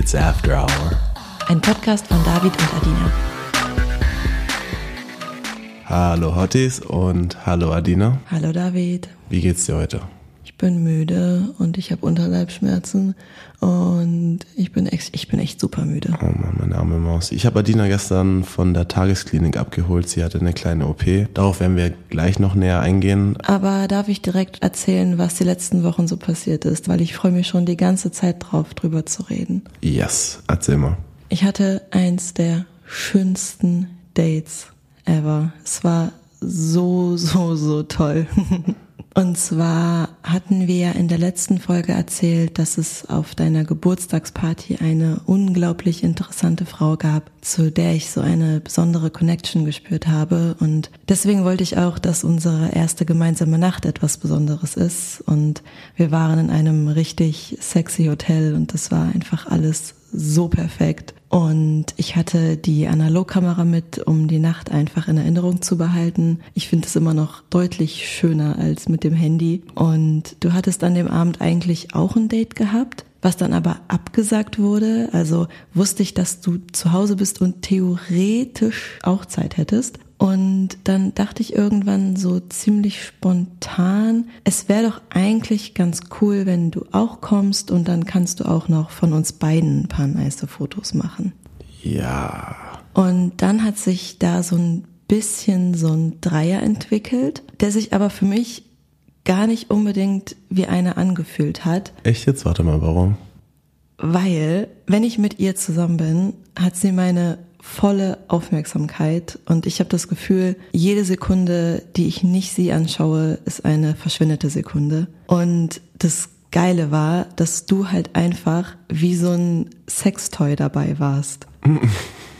It's After Hour. Ein Podcast von David und Adina. Hallo Hotties und hallo Adina. Hallo David. Wie geht's dir heute? Ich bin müde und ich habe Unterleibsschmerzen und ich bin echt, ich bin echt super müde. Oh Mann, meine arme Maus. Ich habe Adina gestern von der Tagesklinik abgeholt. Sie hatte eine kleine OP. Darauf werden wir gleich noch näher eingehen. Aber darf ich direkt erzählen, was die letzten Wochen so passiert ist, weil ich freue mich schon die ganze Zeit drauf, drüber zu reden. Yes, erzähl mal. Ich hatte eins der schönsten Dates ever. Es war so, so, so toll. Und zwar hatten wir in der letzten Folge erzählt, dass es auf deiner Geburtstagsparty eine unglaublich interessante Frau gab, zu der ich so eine besondere Connection gespürt habe. Und deswegen wollte ich auch, dass unsere erste gemeinsame Nacht etwas Besonderes ist. Und wir waren in einem richtig sexy Hotel und das war einfach alles so perfekt. Und ich hatte die Analogkamera mit, um die Nacht einfach in Erinnerung zu behalten. Ich finde es immer noch deutlich schöner als mit dem Handy. Und du hattest an dem Abend eigentlich auch ein Date gehabt, was dann aber abgesagt wurde. Also wusste ich, dass du zu Hause bist und theoretisch auch Zeit hättest. Und dann dachte ich irgendwann so ziemlich spontan, es wäre doch eigentlich ganz cool, wenn du auch kommst und dann kannst du auch noch von uns beiden ein paar nice Fotos machen. Ja. Und dann hat sich da so ein bisschen so ein Dreier entwickelt, der sich aber für mich gar nicht unbedingt wie einer angefühlt hat. Echt jetzt? Warte mal, warum? Weil, wenn ich mit ihr zusammen bin, hat sie meine volle Aufmerksamkeit und ich habe das Gefühl, jede Sekunde, die ich nicht sie anschaue, ist eine verschwindete Sekunde. Und das Geile war, dass du halt einfach wie so ein Sextoy dabei warst.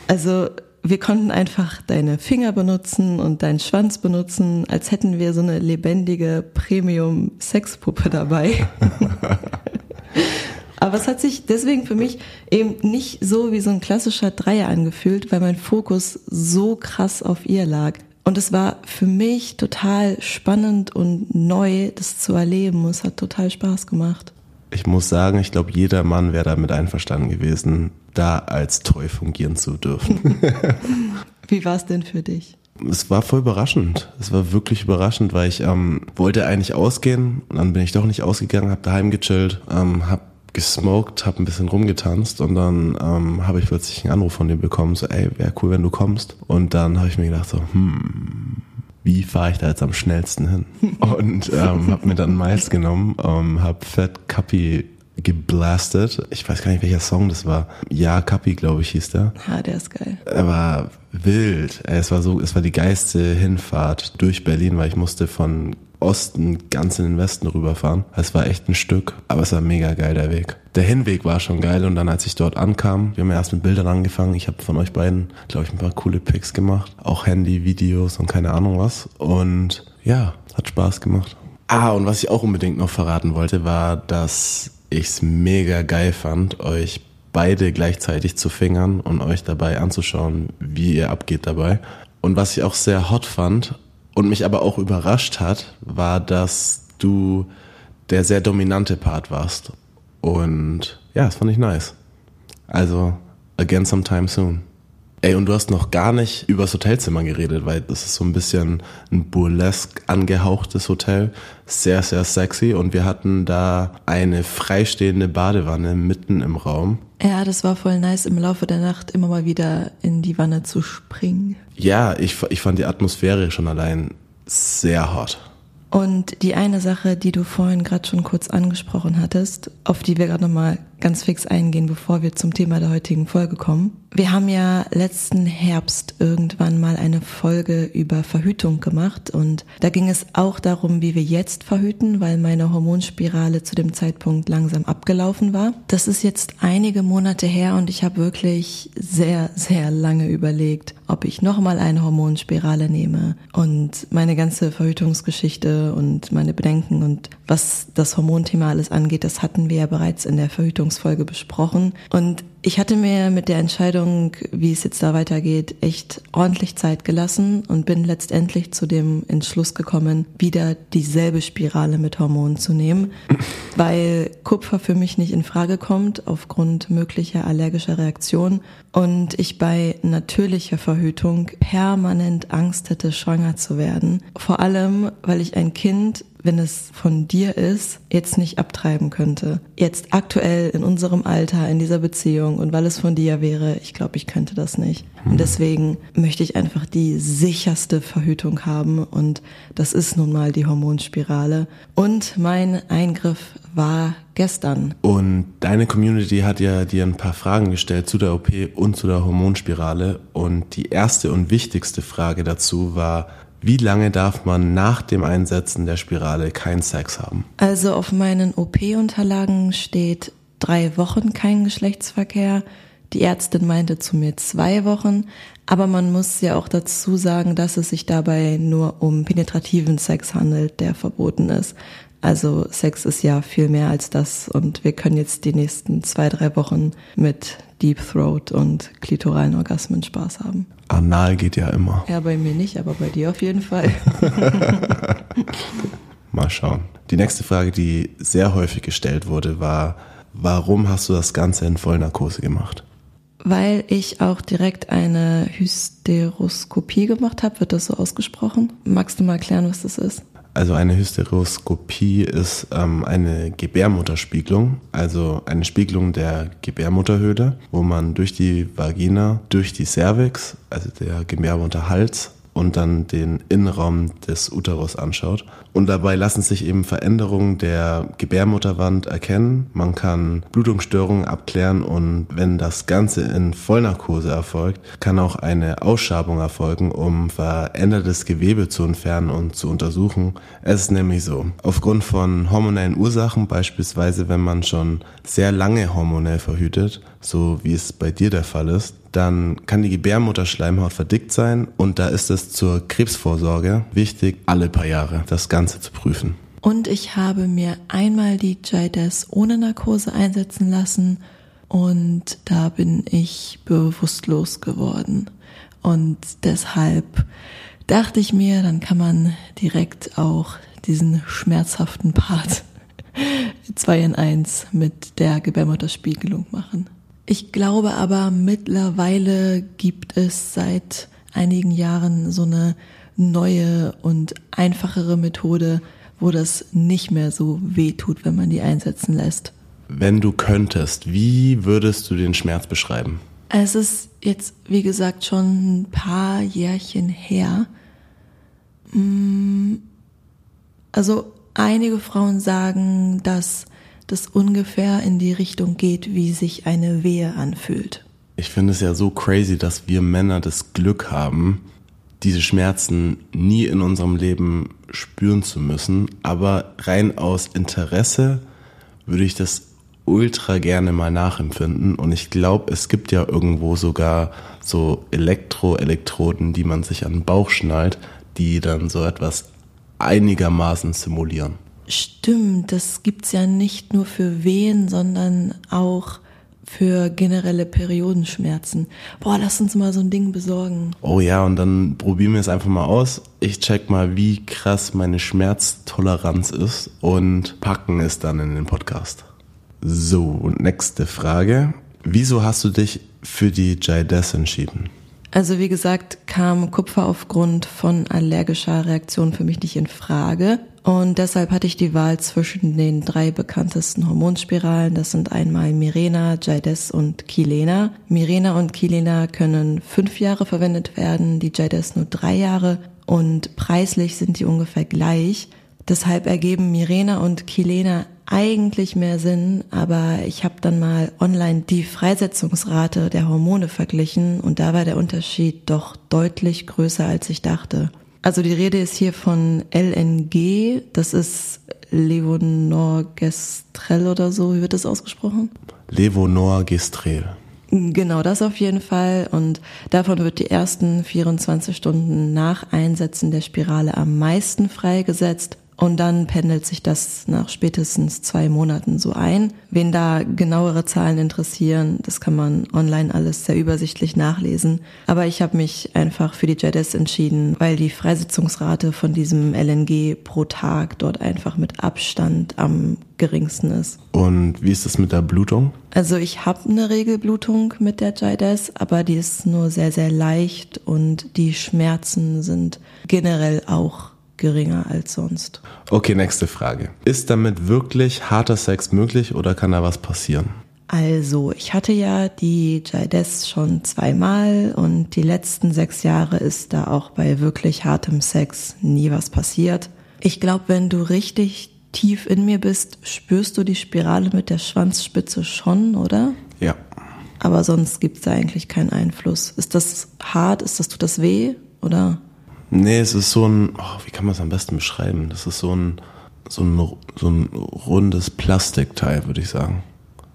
Also wir konnten einfach deine Finger benutzen und deinen Schwanz benutzen, als hätten wir so eine lebendige Premium-Sexpuppe dabei. Aber es hat sich deswegen für mich eben nicht so wie so ein klassischer Dreier angefühlt, weil mein Fokus so krass auf ihr lag. Und es war für mich total spannend und neu, das zu erleben. Es hat total Spaß gemacht. Ich muss sagen, ich glaube, jeder Mann wäre damit einverstanden gewesen, da als Toy fungieren zu dürfen. Wie war es denn für dich? Es war voll überraschend. Es war wirklich überraschend, weil ich ähm, wollte eigentlich ausgehen und dann bin ich doch nicht ausgegangen, habe daheim gechillt, ähm, habe gesmoked, habe ein bisschen rumgetanzt und dann ähm, habe ich plötzlich einen Anruf von dir bekommen, so ey, wäre cool, wenn du kommst. Und dann habe ich mir gedacht so, hm, wie fahre ich da jetzt am schnellsten hin? Und ähm, habe mir dann Miles genommen, ähm, habe Fat Kapi geblastet. Ich weiß gar nicht, welcher Song das war. Ja, Kapi, glaube ich, hieß der. Ja, der ist geil. Er war wild. Es war so, es war die geilste Hinfahrt durch Berlin, weil ich musste von Osten ganz in den Westen rüberfahren. Es war echt ein Stück, aber es war mega geil, der Weg. Der Hinweg war schon geil und dann, als ich dort ankam, wir haben ja erst mit Bildern angefangen. Ich habe von euch beiden, glaube ich, ein paar coole Pics gemacht. Auch Handy, Videos und keine Ahnung was. Und ja, hat Spaß gemacht. Ah, und was ich auch unbedingt noch verraten wollte, war, dass ich es mega geil fand, euch beide gleichzeitig zu fingern und euch dabei anzuschauen, wie ihr abgeht dabei. Und was ich auch sehr hot fand und mich aber auch überrascht hat, war, dass du der sehr dominante Part warst. Und ja, das fand ich nice. Also, again sometime soon. Ey, und du hast noch gar nicht übers Hotelzimmer geredet, weil das ist so ein bisschen ein burlesque angehauchtes Hotel. Sehr, sehr sexy. Und wir hatten da eine freistehende Badewanne mitten im Raum. Ja, das war voll nice, im Laufe der Nacht immer mal wieder in die Wanne zu springen. Ja, ich, ich fand die Atmosphäre schon allein sehr hot. Und die eine Sache, die du vorhin gerade schon kurz angesprochen hattest, auf die wir gerade nochmal ganz fix eingehen, bevor wir zum Thema der heutigen Folge kommen. Wir haben ja letzten Herbst irgendwann mal eine Folge über Verhütung gemacht und da ging es auch darum, wie wir jetzt verhüten, weil meine Hormonspirale zu dem Zeitpunkt langsam abgelaufen war. Das ist jetzt einige Monate her und ich habe wirklich sehr, sehr lange überlegt, ob ich nochmal eine Hormonspirale nehme und meine ganze Verhütungsgeschichte und meine Bedenken und was das Hormonthema alles angeht, das hatten wir ja bereits in der Verhütungsfolge besprochen und Ich hatte mir mit der Entscheidung, wie es jetzt da weitergeht, echt ordentlich Zeit gelassen und bin letztendlich zu dem Entschluss gekommen, wieder dieselbe Spirale mit Hormonen zu nehmen, weil Kupfer für mich nicht in Frage kommt aufgrund möglicher allergischer Reaktionen und ich bei natürlicher Verhütung permanent Angst hätte, schwanger zu werden. Vor allem, weil ich ein Kind wenn es von dir ist, jetzt nicht abtreiben könnte. Jetzt aktuell in unserem Alter, in dieser Beziehung und weil es von dir wäre, ich glaube, ich könnte das nicht. Und deswegen möchte ich einfach die sicherste Verhütung haben und das ist nun mal die Hormonspirale. Und mein Eingriff war gestern. Und deine Community hat ja dir ein paar Fragen gestellt zu der OP und zu der Hormonspirale und die erste und wichtigste Frage dazu war, wie lange darf man nach dem Einsetzen der Spirale keinen Sex haben? Also auf meinen OP-Unterlagen steht drei Wochen kein Geschlechtsverkehr. Die Ärztin meinte zu mir zwei Wochen, aber man muss ja auch dazu sagen, dass es sich dabei nur um penetrativen Sex handelt, der verboten ist. Also Sex ist ja viel mehr als das und wir können jetzt die nächsten zwei, drei Wochen mit Deep Throat und klitoralen Orgasmen Spaß haben. Anal geht ja immer. Ja, bei mir nicht, aber bei dir auf jeden Fall. Mal schauen. Die nächste Frage, die sehr häufig gestellt wurde, war, warum hast du das Ganze in Vollnarkose gemacht? Weil ich auch direkt eine Hysteroskopie gemacht habe, wird das so ausgesprochen? Magst du mal erklären, was das ist? Also eine Hysteroskopie ist ähm, eine Gebärmutterspiegelung, also eine Spiegelung der Gebärmutterhöhle, wo man durch die Vagina, durch die Cervix, also der Gebärmutterhals und dann den Innenraum des Uterus anschaut. Und dabei lassen sich eben Veränderungen der Gebärmutterwand erkennen. Man kann Blutungsstörungen abklären und wenn das Ganze in Vollnarkose erfolgt, kann auch eine Ausschabung erfolgen, um verändertes Gewebe zu entfernen und zu untersuchen. Es ist nämlich so, aufgrund von hormonellen Ursachen, beispielsweise wenn man schon sehr lange hormonell verhütet, so wie es bei dir der Fall ist, dann kann die Gebärmutterschleimhaut verdickt sein und da ist es zur Krebsvorsorge wichtig, alle paar Jahre das Ganze zu prüfen. Und ich habe mir einmal die Jaides ohne Narkose einsetzen lassen und da bin ich bewusstlos geworden. Und deshalb dachte ich mir, dann kann man direkt auch diesen schmerzhaften Part 2 in 1 mit der Gebärmutterspiegelung machen. Ich glaube aber mittlerweile gibt es seit einigen Jahren so eine neue und einfachere Methode, wo das nicht mehr so weh tut, wenn man die einsetzen lässt. Wenn du könntest, wie würdest du den Schmerz beschreiben? Es ist jetzt, wie gesagt, schon ein paar Jährchen her. Mm, also einige Frauen sagen, dass das ungefähr in die Richtung geht, wie sich eine Wehe anfühlt. Ich finde es ja so crazy, dass wir Männer das Glück haben, diese Schmerzen nie in unserem Leben spüren zu müssen. Aber rein aus Interesse würde ich das ultra gerne mal nachempfinden. Und ich glaube, es gibt ja irgendwo sogar so Elektroelektroden, die man sich an den Bauch schnallt, die dann so etwas einigermaßen simulieren. Stimmt, das gibt's ja nicht nur für Wehen, sondern auch für generelle Periodenschmerzen. Boah, lass uns mal so ein Ding besorgen. Oh ja, und dann probieren wir es einfach mal aus. Ich check mal, wie krass meine Schmerztoleranz ist und packen es dann in den Podcast. So, und nächste Frage. Wieso hast du dich für die Jaides entschieden? Also wie gesagt, kam Kupfer aufgrund von allergischer Reaktion für mich nicht in Frage. Und deshalb hatte ich die Wahl zwischen den drei bekanntesten Hormonspiralen. Das sind einmal Mirena, Jaides und Kilena. Mirena und Kilena können fünf Jahre verwendet werden, die Jaides nur drei Jahre. Und preislich sind die ungefähr gleich. Deshalb ergeben Mirena und Kilena eigentlich mehr Sinn, aber ich habe dann mal online die Freisetzungsrate der Hormone verglichen und da war der Unterschied doch deutlich größer, als ich dachte. Also die Rede ist hier von LNG, das ist Levonorgestrel oder so, wie wird das ausgesprochen? Levonorgestrel. Genau, das auf jeden Fall. Und davon wird die ersten 24 Stunden nach Einsetzen der Spirale am meisten freigesetzt Und dann pendelt sich das nach spätestens zwei Monaten so ein. Wen da genauere Zahlen interessieren, das kann man online alles sehr übersichtlich nachlesen. Aber ich habe mich einfach für die JEDES entschieden, weil die Freisitzungsrate von diesem LNG pro Tag dort einfach mit Abstand am geringsten ist. Und wie ist es mit der Blutung? Also ich habe eine Regelblutung mit der JIDES, aber die ist nur sehr, sehr leicht und die Schmerzen sind generell auch geringer als sonst. Okay, nächste Frage. Ist damit wirklich harter Sex möglich oder kann da was passieren? Also, ich hatte ja die JIDES schon zweimal und die letzten sechs Jahre ist da auch bei wirklich hartem Sex nie was passiert. Ich glaube, wenn du richtig tief in mir bist, spürst du die Spirale mit der Schwanzspitze schon, oder? Ja. Aber sonst gibt es da eigentlich keinen Einfluss. Ist das hart? Ist das, tut das weh? Oder? Nee, es ist so ein, oh, wie kann man es am besten beschreiben? Das ist so ein, so ein, so ein rundes Plastikteil, würde ich sagen.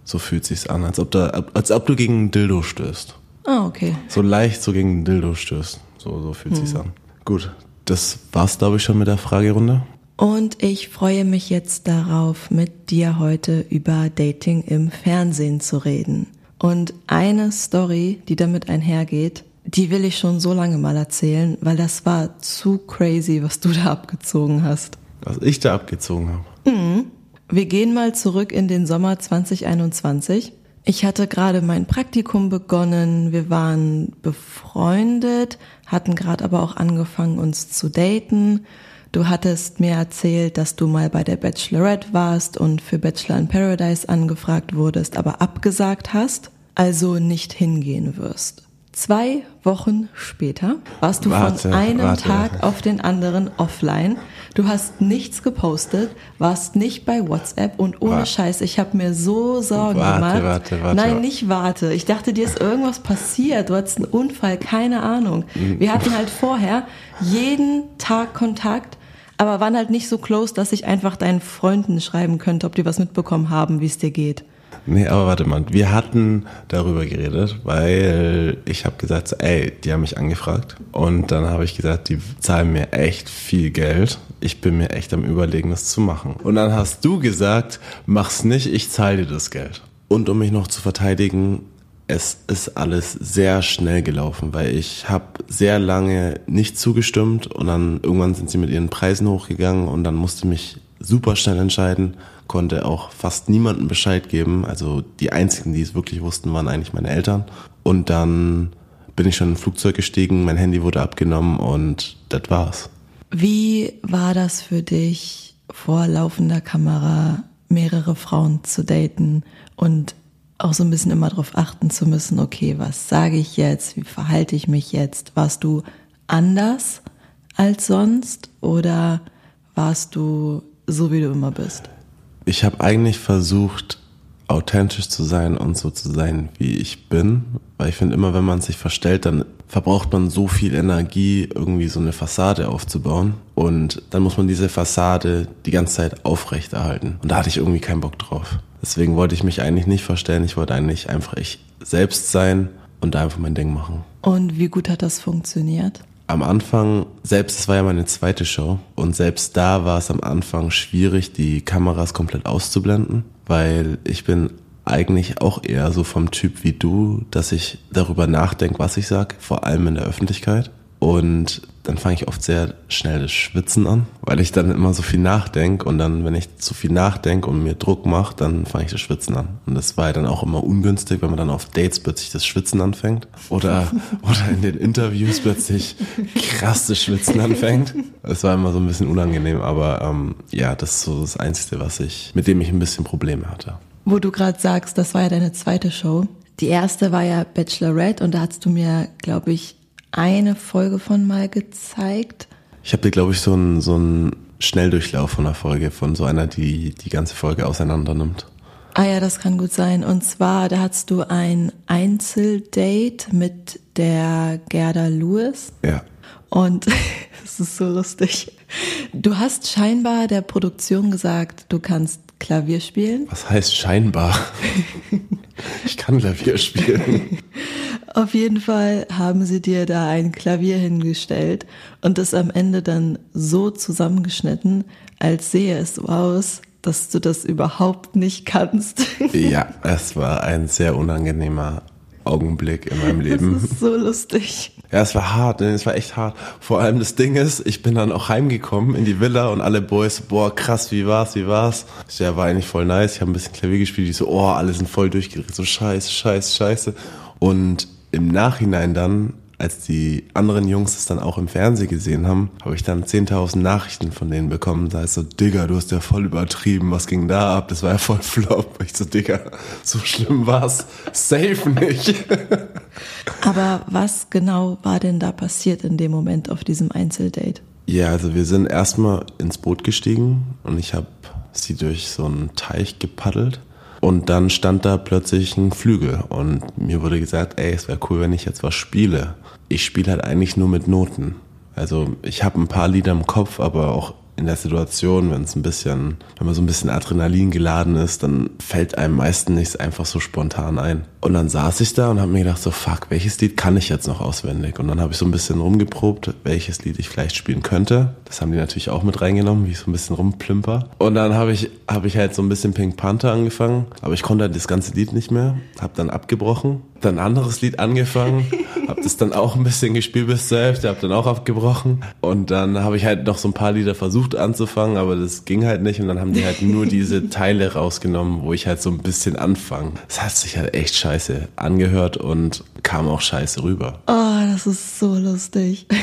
So fühlt sich's an, als ob da, als ob du gegen ein Dildo stößt. Ah, okay. So leicht so gegen ein Dildo stößt. So, so fühlt hm. sich's an. Gut, das war's, glaube ich, schon mit der Fragerunde. Und ich freue mich jetzt darauf, mit dir heute über Dating im Fernsehen zu reden. Und eine Story, die damit einhergeht, die will ich schon so lange mal erzählen, weil das war zu crazy, was du da abgezogen hast. Was ich da abgezogen habe. Mhm. Wir gehen mal zurück in den Sommer 2021. Ich hatte gerade mein Praktikum begonnen, wir waren befreundet, hatten gerade aber auch angefangen, uns zu daten. Du hattest mir erzählt, dass du mal bei der Bachelorette warst und für Bachelor in Paradise angefragt wurdest, aber abgesagt hast, also nicht hingehen wirst. Zwei Wochen später warst du warte, von einem warte. Tag auf den anderen offline. Du hast nichts gepostet, warst nicht bei WhatsApp und ohne warte. Scheiß, ich habe mir so Sorgen gemacht. Warte, warte, Nein, nicht warte. Ich dachte, dir ist irgendwas passiert. Du hattest einen Unfall, keine Ahnung. Wir hatten halt vorher jeden Tag Kontakt, aber waren halt nicht so close, dass ich einfach deinen Freunden schreiben könnte, ob die was mitbekommen haben, wie es dir geht. Nee, aber warte mal, wir hatten darüber geredet, weil ich habe gesagt, ey, die haben mich angefragt und dann habe ich gesagt, die zahlen mir echt viel Geld. Ich bin mir echt am überlegen, das zu machen. Und dann hast du gesagt, mach's nicht, ich zahle dir das Geld. Und um mich noch zu verteidigen, es ist alles sehr schnell gelaufen, weil ich habe sehr lange nicht zugestimmt und dann irgendwann sind sie mit ihren Preisen hochgegangen und dann musste ich mich super schnell entscheiden, konnte auch fast niemandem Bescheid geben. Also die einzigen, die es wirklich wussten, waren eigentlich meine Eltern. Und dann bin ich schon in ein Flugzeug gestiegen, mein Handy wurde abgenommen und das war's. Wie war das für dich, vor laufender Kamera mehrere Frauen zu daten und auch so ein bisschen immer darauf achten zu müssen, okay, was sage ich jetzt, wie verhalte ich mich jetzt? Warst du anders als sonst oder warst du so, wie du immer bist? Ich habe eigentlich versucht, authentisch zu sein und so zu sein, wie ich bin. Weil ich finde immer, wenn man sich verstellt, dann verbraucht man so viel Energie, irgendwie so eine Fassade aufzubauen. Und dann muss man diese Fassade die ganze Zeit aufrechterhalten. Und da hatte ich irgendwie keinen Bock drauf. Deswegen wollte ich mich eigentlich nicht verstellen. Ich wollte eigentlich einfach ich selbst sein und da einfach mein Ding machen. Und wie gut hat das funktioniert? Am Anfang, selbst es war ja meine zweite Show und selbst da war es am Anfang schwierig, die Kameras komplett auszublenden, weil ich bin eigentlich auch eher so vom Typ wie du, dass ich darüber nachdenke, was ich sag, vor allem in der Öffentlichkeit. Und dann fange ich oft sehr schnell das Schwitzen an, weil ich dann immer so viel nachdenke und dann, wenn ich zu viel nachdenke und mir Druck mache, dann fange ich das Schwitzen an. Und das war ja dann auch immer ungünstig, wenn man dann auf Dates plötzlich das Schwitzen anfängt oder, oder in den Interviews plötzlich krass das Schwitzen anfängt. Das war immer so ein bisschen unangenehm, aber ähm, ja, das ist so das Einzige, was ich, mit dem ich ein bisschen Probleme hatte. Wo du gerade sagst, das war ja deine zweite Show. Die erste war ja Bachelorette und da hast du mir, glaube ich, eine Folge von mal gezeigt. Ich habe dir, glaube ich, so einen so Schnelldurchlauf von einer Folge, von so einer, die die ganze Folge auseinander nimmt. Ah ja, das kann gut sein. Und zwar, da hattest du ein Einzeldate mit der Gerda Lewis. Ja. Und es ist so lustig. Du hast scheinbar der Produktion gesagt, du kannst Klavier spielen. Was heißt scheinbar? ich kann Klavier spielen. Auf jeden Fall haben sie dir da ein Klavier hingestellt und es am Ende dann so zusammengeschnitten, als sehe es so aus, dass du das überhaupt nicht kannst. Ja, es war ein sehr unangenehmer Augenblick in meinem Leben. Das ist so lustig. Ja, es war hart, ne? es war echt hart. Vor allem das Ding ist, ich bin dann auch heimgekommen in die Villa und alle Boys, boah, krass, wie war's, wie war's? Ich, ja, war eigentlich voll nice. Ich habe ein bisschen Klavier gespielt, die so, oh, alle sind voll durchgedreht, so scheiße, scheiße, scheiße. Und im Nachhinein dann, als die anderen Jungs es dann auch im Fernsehen gesehen haben, habe ich dann 10.000 Nachrichten von denen bekommen. Da heißt so, Digga, du hast ja voll übertrieben, was ging da ab? Das war ja voll flop. Ich so, Digga, so schlimm war's. Safe nicht. Aber was genau war denn da passiert in dem Moment auf diesem Einzeldate? Ja, also wir sind erstmal ins Boot gestiegen und ich habe sie durch so einen Teich gepaddelt. Und dann stand da plötzlich ein Flügel und mir wurde gesagt, ey, es wäre cool, wenn ich jetzt was spiele. Ich spiele halt eigentlich nur mit Noten. Also ich habe ein paar Lieder im Kopf, aber auch in der Situation, wenn es ein bisschen, wenn man so ein bisschen Adrenalin geladen ist, dann fällt einem meistens nichts einfach so spontan ein. Und dann saß ich da und habe mir gedacht, so fuck, welches Lied kann ich jetzt noch auswendig? Und dann habe ich so ein bisschen rumgeprobt, welches Lied ich vielleicht spielen könnte. Das haben die natürlich auch mit reingenommen, wie ich so ein bisschen rumplimper. Und dann habe ich, habe ich halt so ein bisschen Pink Panther angefangen, aber ich konnte halt das ganze Lied nicht mehr, habe dann abgebrochen, dann ein anderes Lied angefangen, das dann auch ein bisschen gespielt bis zur Hälfte, habe dann auch abgebrochen und dann habe ich halt noch so ein paar Lieder versucht anzufangen, aber das ging halt nicht und dann haben die halt nur diese Teile rausgenommen, wo ich halt so ein bisschen anfange. Das hat sich halt echt scheiße angehört und kam auch scheiße rüber. Oh, das ist so lustig.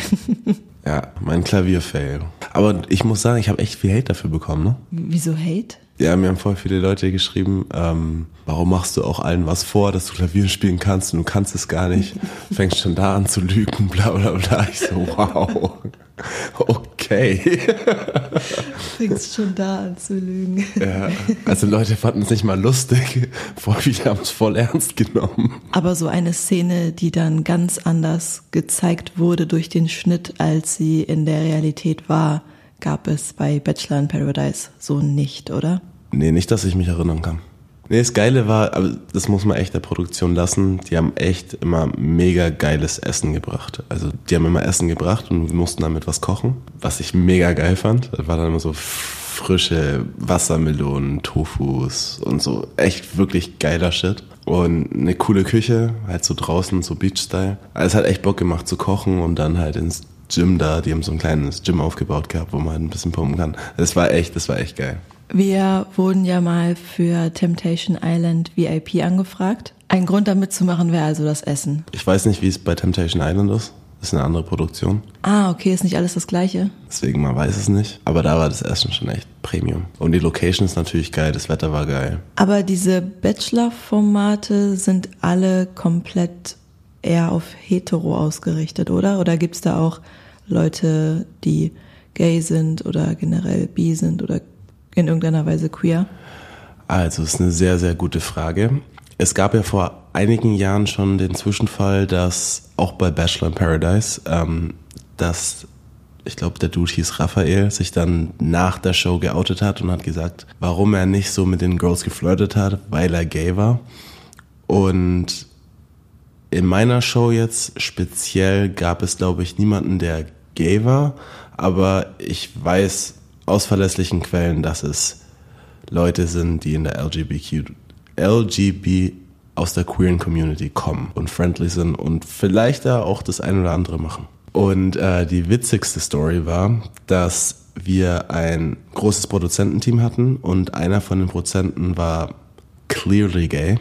Ja, mein Klavierfail. Aber ich muss sagen, ich habe echt viel Hate dafür bekommen, ne? Wieso Hate? Ja, mir haben voll viele Leute geschrieben, ähm, warum machst du auch allen was vor, dass du Klavier spielen kannst und du kannst es gar nicht. Fängst schon da an zu lügen, bla bla bla. Ich so, wow. Okay. Fängst schon da an zu lügen. Ja, also Leute fanden es nicht mal lustig, voll viele haben es voll ernst genommen. Aber so eine Szene, die dann ganz anders gezeigt wurde durch den Schnitt, als sie in der Realität war, gab es bei Bachelor in Paradise so nicht, oder? Nee, nicht, dass ich mich erinnern kann. Nee, das Geile war, aber das muss man echt der Produktion lassen, die haben echt immer mega geiles Essen gebracht. Also die haben immer Essen gebracht und wir mussten damit was kochen, was ich mega geil fand. Das war dann immer so frische Wassermelonen, Tofus und so echt wirklich geiler Shit. Und eine coole Küche, halt so draußen, so Beach-Style. Also es hat echt Bock gemacht zu kochen und dann halt ins Gym da, die haben so ein kleines Gym aufgebaut gehabt, wo man halt ein bisschen pumpen kann. Das war echt, das war echt geil. Wir wurden ja mal für Temptation Island VIP angefragt. Ein Grund damit zu machen wäre also das Essen. Ich weiß nicht, wie es bei Temptation Island ist. Das ist eine andere Produktion. Ah, okay, ist nicht alles das gleiche. Deswegen, man weiß es nicht. Aber da war das Essen schon echt Premium. Und die Location ist natürlich geil, das Wetter war geil. Aber diese Bachelor-Formate sind alle komplett eher auf hetero ausgerichtet, oder? Oder gibt's da auch Leute, die gay sind oder generell bi sind oder in irgendeiner Weise queer? Also, es ist eine sehr, sehr gute Frage. Es gab ja vor einigen Jahren schon den Zwischenfall, dass auch bei Bachelor in Paradise, ähm, dass ich glaube, der Dude hieß Raphael, sich dann nach der Show geoutet hat und hat gesagt, warum er nicht so mit den Girls geflirtet hat, weil er gay war. Und in meiner Show jetzt speziell gab es, glaube ich, niemanden, der gay war, aber ich weiß aus verlässlichen Quellen, dass es Leute sind, die in der LGBTQ, LGB aus der queeren Community kommen und friendly sind und vielleicht da auch das ein oder andere machen. Und äh, die witzigste Story war, dass wir ein großes Produzententeam hatten und einer von den Produzenten war clearly gay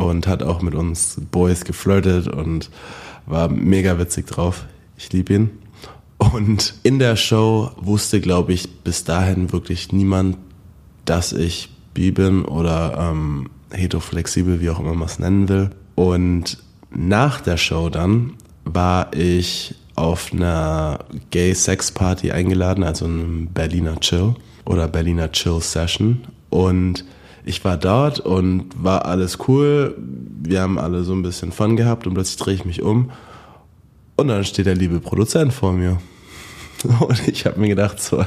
und hat auch mit uns Boys geflirtet und war mega witzig drauf. Ich liebe ihn. Und in der Show wusste, glaube ich, bis dahin wirklich niemand, dass ich bi bin oder ähm, heteroflexibel, wie auch immer man es nennen will. Und nach der Show dann war ich auf einer Gay-Sex-Party eingeladen, also einem Berliner Chill oder Berliner Chill Session. Und ich war dort und war alles cool. Wir haben alle so ein bisschen Fun gehabt und plötzlich drehe ich mich um und dann steht der liebe Produzent vor mir. Und ich habe mir gedacht, so,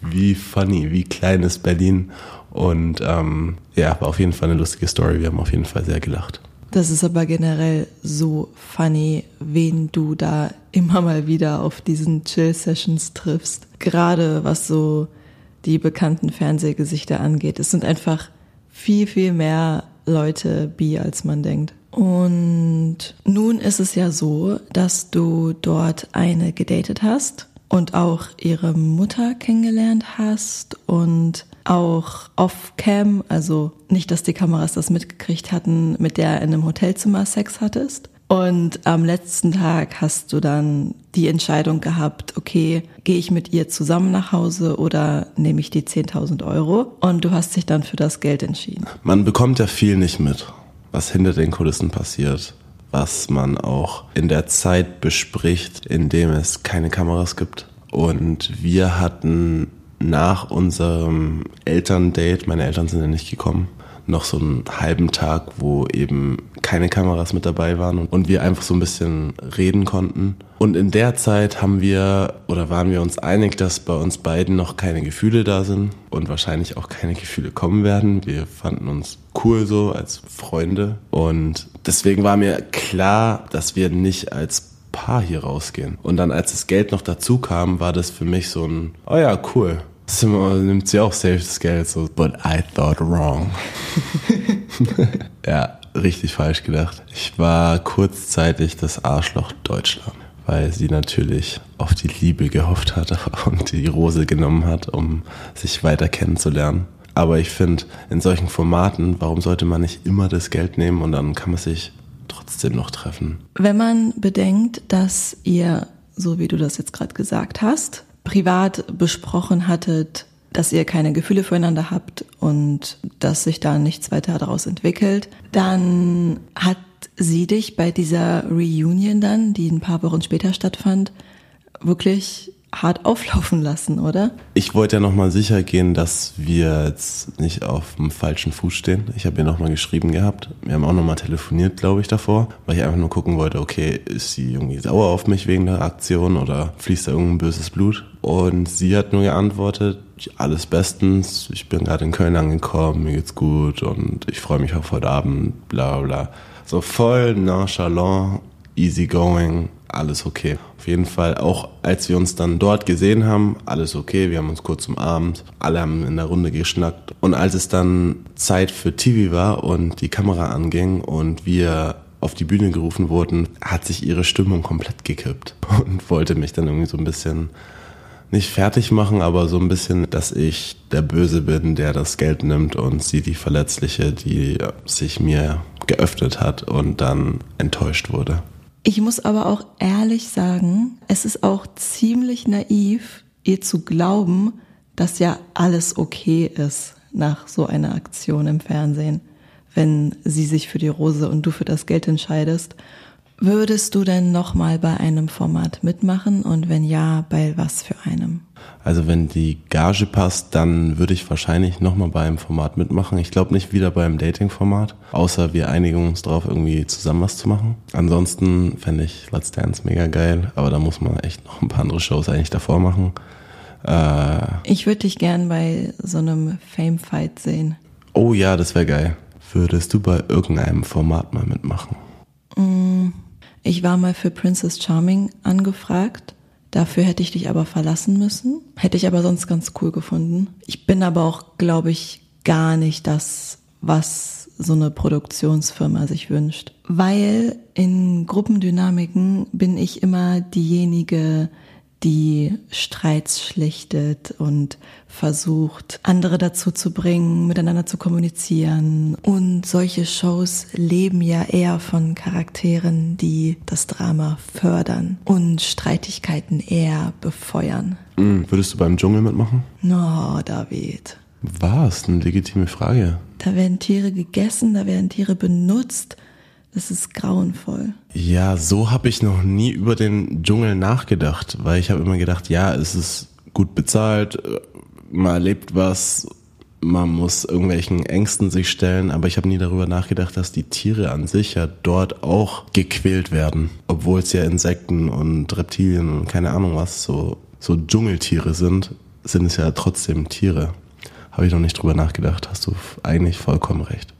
wie funny, wie klein ist Berlin. Und ähm, ja, war auf jeden Fall eine lustige Story. Wir haben auf jeden Fall sehr gelacht. Das ist aber generell so funny, wen du da immer mal wieder auf diesen Chill-Sessions triffst. Gerade was so die bekannten Fernsehgesichter angeht. Es sind einfach viel, viel mehr Leute bi, als man denkt. Und nun ist es ja so, dass du dort eine gedatet hast und auch ihre Mutter kennengelernt hast und auch off-cam, also nicht, dass die Kameras das mitgekriegt hatten, mit der in einem Hotelzimmer Sex hattest. Und am letzten Tag hast du dann die Entscheidung gehabt, okay, gehe ich mit ihr zusammen nach Hause oder nehme ich die 10.000 Euro? Und du hast dich dann für das Geld entschieden. Man bekommt ja viel nicht mit, was hinter den Kulissen passiert, was man auch in der Zeit bespricht, in dem es keine Kameras gibt. Und wir hatten nach unserem Elterndate, meine Eltern sind ja nicht gekommen, noch so einen halben Tag, wo eben keine Kameras mit dabei waren und wir einfach so ein bisschen reden konnten. Und in der Zeit haben wir oder waren wir uns einig, dass bei uns beiden noch keine Gefühle da sind und wahrscheinlich auch keine Gefühle kommen werden. Wir fanden uns cool so als Freunde und deswegen war mir klar, dass wir nicht als Paar hier rausgehen. Und dann als das Geld noch dazu kam, war das für mich so ein, oh ja, cool Nimmt sie auch safe das Geld, so, but I thought wrong. ja, richtig falsch gedacht. Ich war kurzzeitig das Arschloch Deutschland, weil sie natürlich auf die Liebe gehofft hat und die Rose genommen hat, um sich weiter kennenzulernen. Aber ich finde, in solchen Formaten, warum sollte man nicht immer das Geld nehmen und dann kann man sich trotzdem noch treffen? Wenn man bedenkt, dass ihr, so wie du das jetzt gerade gesagt hast, privat besprochen hattet, dass ihr keine Gefühle füreinander habt und dass sich da nichts weiter daraus entwickelt, dann hat sie dich bei dieser Reunion dann, die ein paar Wochen später stattfand, wirklich hart auflaufen lassen, oder? Ich wollte ja nochmal sicher gehen, dass wir jetzt nicht auf dem falschen Fuß stehen. Ich habe ihr nochmal geschrieben gehabt. Wir haben auch nochmal telefoniert, glaube ich, davor, weil ich einfach nur gucken wollte, okay, ist sie irgendwie sauer auf mich wegen der Aktion oder fließt da irgendein böses Blut? Und sie hat nur geantwortet, alles bestens, ich bin gerade in Köln angekommen, mir geht's gut und ich freue mich auf heute Abend, bla bla. So voll nonchalant, easy going, alles okay. Auf jeden Fall, auch als wir uns dann dort gesehen haben, alles okay, wir haben uns kurz umarmt, alle haben in der Runde geschnackt. Und als es dann Zeit für TV war und die Kamera anging und wir auf die Bühne gerufen wurden, hat sich ihre Stimmung komplett gekippt und wollte mich dann irgendwie so ein bisschen nicht fertig machen, aber so ein bisschen, dass ich der Böse bin, der das Geld nimmt und sie die Verletzliche, die sich mir geöffnet hat und dann enttäuscht wurde. Ich muss aber auch ehrlich sagen, es ist auch ziemlich naiv, ihr zu glauben, dass ja alles okay ist nach so einer Aktion im Fernsehen, wenn sie sich für die Rose und du für das Geld entscheidest. Würdest du denn nochmal bei einem Format mitmachen und wenn ja, bei was für einem? Also wenn die Gage passt, dann würde ich wahrscheinlich nochmal bei einem Format mitmachen. Ich glaube nicht wieder beim Dating-Format, außer wir einigen uns darauf, irgendwie zusammen was zu machen. Ansonsten fände ich Let's Dance mega geil, aber da muss man echt noch ein paar andere Shows eigentlich davor machen. Äh, ich würde dich gern bei so einem Fame-Fight sehen. Oh ja, das wäre geil. Würdest du bei irgendeinem Format mal mitmachen? Mm, ich war mal für Princess Charming angefragt Dafür hätte ich dich aber verlassen müssen. Hätte ich aber sonst ganz cool gefunden. Ich bin aber auch, glaube ich, gar nicht das, was so eine Produktionsfirma sich wünscht. Weil in Gruppendynamiken bin ich immer diejenige, die Streits schlichtet und versucht, andere dazu zu bringen, miteinander zu kommunizieren. Und solche Shows leben ja eher von Charakteren, die das Drama fördern und Streitigkeiten eher befeuern. Mhm. Würdest du beim Dschungel mitmachen? No, David. Was? Eine legitime Frage. Da werden Tiere gegessen, da werden Tiere benutzt. Das ist grauenvoll. Ja, so habe ich noch nie über den Dschungel nachgedacht, weil ich habe immer gedacht, ja, es ist gut bezahlt, man erlebt was, man muss irgendwelchen Ängsten sich stellen, aber ich habe nie darüber nachgedacht, dass die Tiere an sich ja dort auch gequält werden, obwohl es ja Insekten und Reptilien und keine Ahnung was so so Dschungeltiere sind, sind es ja trotzdem Tiere. Habe ich noch nicht drüber nachgedacht, hast du eigentlich vollkommen recht.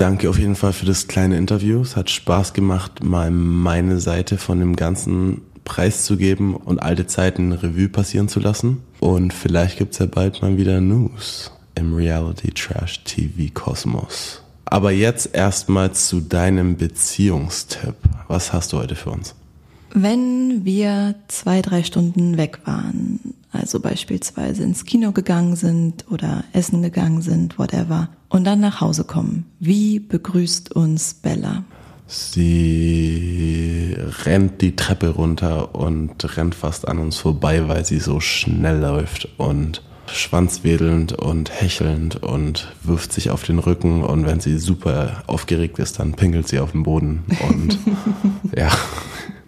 Danke auf jeden Fall für das kleine Interview. Es hat Spaß gemacht, mal meine Seite von dem ganzen Preis zu geben und alte Zeiten Revue passieren zu lassen. Und vielleicht gibt's ja bald mal wieder News im Reality Trash TV Kosmos. Aber jetzt erstmal zu deinem Beziehungstipp. Was hast du heute für uns? Wenn wir zwei, drei Stunden weg waren, also beispielsweise ins Kino gegangen sind oder essen gegangen sind, whatever, und dann nach Hause kommen, wie begrüßt uns Bella? Sie rennt die Treppe runter und rennt fast an uns vorbei, weil sie so schnell läuft und schwanzwedelnd und hechelnd und wirft sich auf den Rücken und wenn sie super aufgeregt ist, dann pinkelt sie auf den Boden und ja.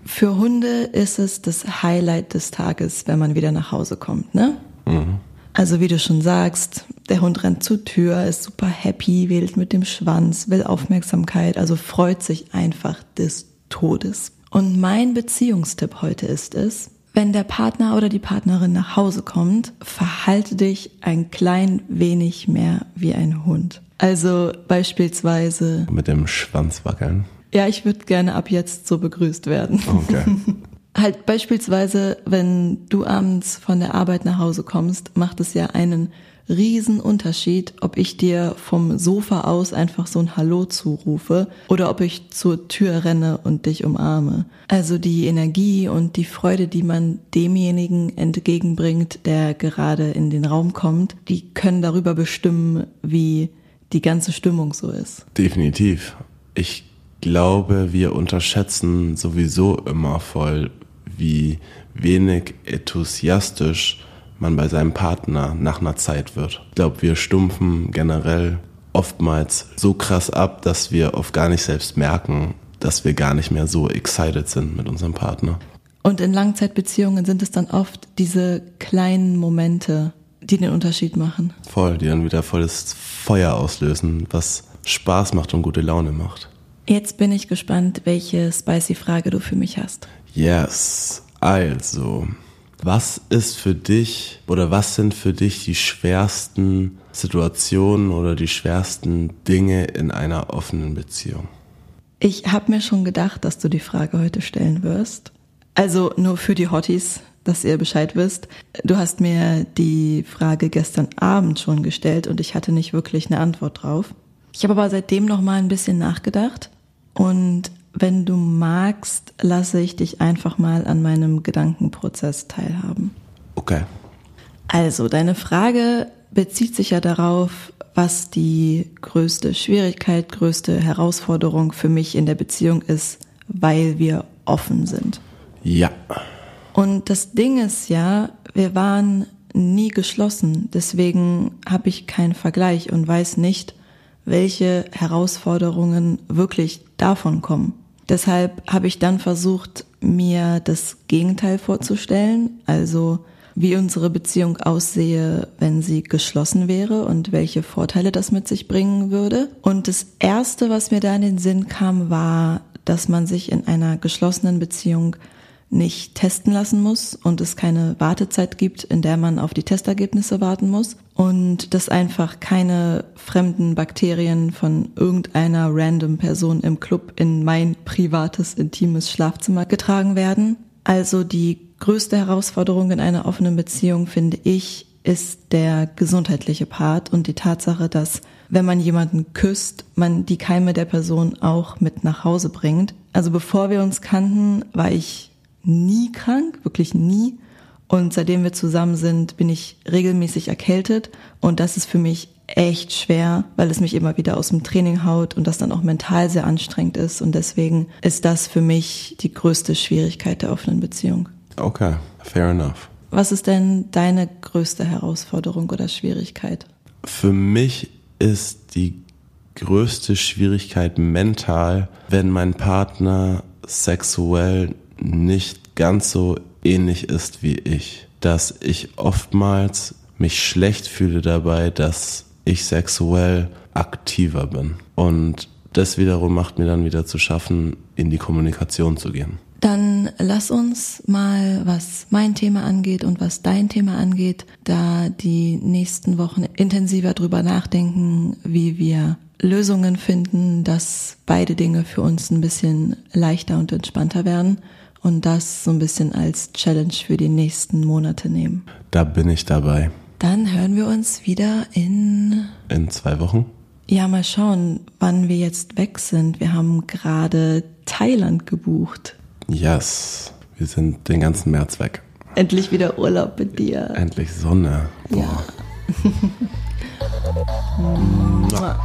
Für Hunde ist es das Highlight des Tages, wenn man wieder nach Hause kommt, ne? Mhm. Also wie du schon sagst, der Hund rennt zur Tür, ist super happy, wählt mit dem Schwanz, will Aufmerksamkeit, also freut sich einfach des Todes. Und mein Beziehungstipp heute ist es, wenn der Partner oder die Partnerin nach Hause kommt, verhalte dich ein klein wenig mehr wie ein Hund. Also beispielsweise. Mit dem Schwanz wackeln. Ja, ich würde gerne ab jetzt so begrüßt werden. Okay. halt beispielsweise, wenn du abends von der Arbeit nach Hause kommst, macht es ja einen riesen Unterschied, ob ich dir vom Sofa aus einfach so ein Hallo zurufe oder ob ich zur Tür renne und dich umarme. Also die Energie und die Freude, die man demjenigen entgegenbringt, der gerade in den Raum kommt, die können darüber bestimmen, wie die ganze Stimmung so ist. Definitiv. Ich glaube, wir unterschätzen sowieso immer voll, wie wenig enthusiastisch man bei seinem Partner nach einer Zeit wird. Ich glaube, wir stumpfen generell oftmals so krass ab, dass wir oft gar nicht selbst merken, dass wir gar nicht mehr so excited sind mit unserem Partner. Und in Langzeitbeziehungen sind es dann oft diese kleinen Momente, die den Unterschied machen. Voll, die dann wieder volles Feuer auslösen, was Spaß macht und gute Laune macht. Jetzt bin ich gespannt, welche spicy Frage du für mich hast. Yes, also was ist für dich oder was sind für dich die schwersten Situationen oder die schwersten Dinge in einer offenen Beziehung? Ich habe mir schon gedacht, dass du die Frage heute stellen wirst. Also nur für die Hotties, dass ihr Bescheid wisst. Du hast mir die Frage gestern Abend schon gestellt und ich hatte nicht wirklich eine Antwort drauf. Ich habe aber seitdem noch mal ein bisschen nachgedacht und wenn du magst, lasse ich dich einfach mal an meinem Gedankenprozess teilhaben. Okay. Also, deine Frage bezieht sich ja darauf, was die größte Schwierigkeit, größte Herausforderung für mich in der Beziehung ist, weil wir offen sind. Ja. Und das Ding ist ja, wir waren nie geschlossen, deswegen habe ich keinen Vergleich und weiß nicht, welche Herausforderungen wirklich davon kommen. Deshalb habe ich dann versucht, mir das Gegenteil vorzustellen, also wie unsere Beziehung aussehe, wenn sie geschlossen wäre und welche Vorteile das mit sich bringen würde. Und das Erste, was mir da in den Sinn kam, war, dass man sich in einer geschlossenen Beziehung nicht testen lassen muss und es keine Wartezeit gibt, in der man auf die Testergebnisse warten muss und dass einfach keine fremden Bakterien von irgendeiner random Person im Club in mein privates, intimes Schlafzimmer getragen werden. Also die größte Herausforderung in einer offenen Beziehung, finde ich, ist der gesundheitliche Part und die Tatsache, dass wenn man jemanden küsst, man die Keime der Person auch mit nach Hause bringt. Also bevor wir uns kannten, war ich nie krank, wirklich nie. Und seitdem wir zusammen sind, bin ich regelmäßig erkältet. Und das ist für mich echt schwer, weil es mich immer wieder aus dem Training haut und das dann auch mental sehr anstrengend ist. Und deswegen ist das für mich die größte Schwierigkeit der offenen Beziehung. Okay, fair enough. Was ist denn deine größte Herausforderung oder Schwierigkeit? Für mich ist die größte Schwierigkeit mental, wenn mein Partner sexuell nicht ganz so ähnlich ist wie ich. Dass ich oftmals mich schlecht fühle dabei, dass ich sexuell aktiver bin. Und das wiederum macht mir dann wieder zu schaffen, in die Kommunikation zu gehen. Dann lass uns mal, was mein Thema angeht und was dein Thema angeht, da die nächsten Wochen intensiver drüber nachdenken, wie wir Lösungen finden, dass beide Dinge für uns ein bisschen leichter und entspannter werden und das so ein bisschen als Challenge für die nächsten Monate nehmen. Da bin ich dabei. Dann hören wir uns wieder in In zwei Wochen? Ja, mal schauen, wann wir jetzt weg sind. Wir haben gerade Thailand gebucht. Yes. Wir sind den ganzen März weg. Endlich wieder Urlaub mit dir. Endlich Sonne. Boah. Ja.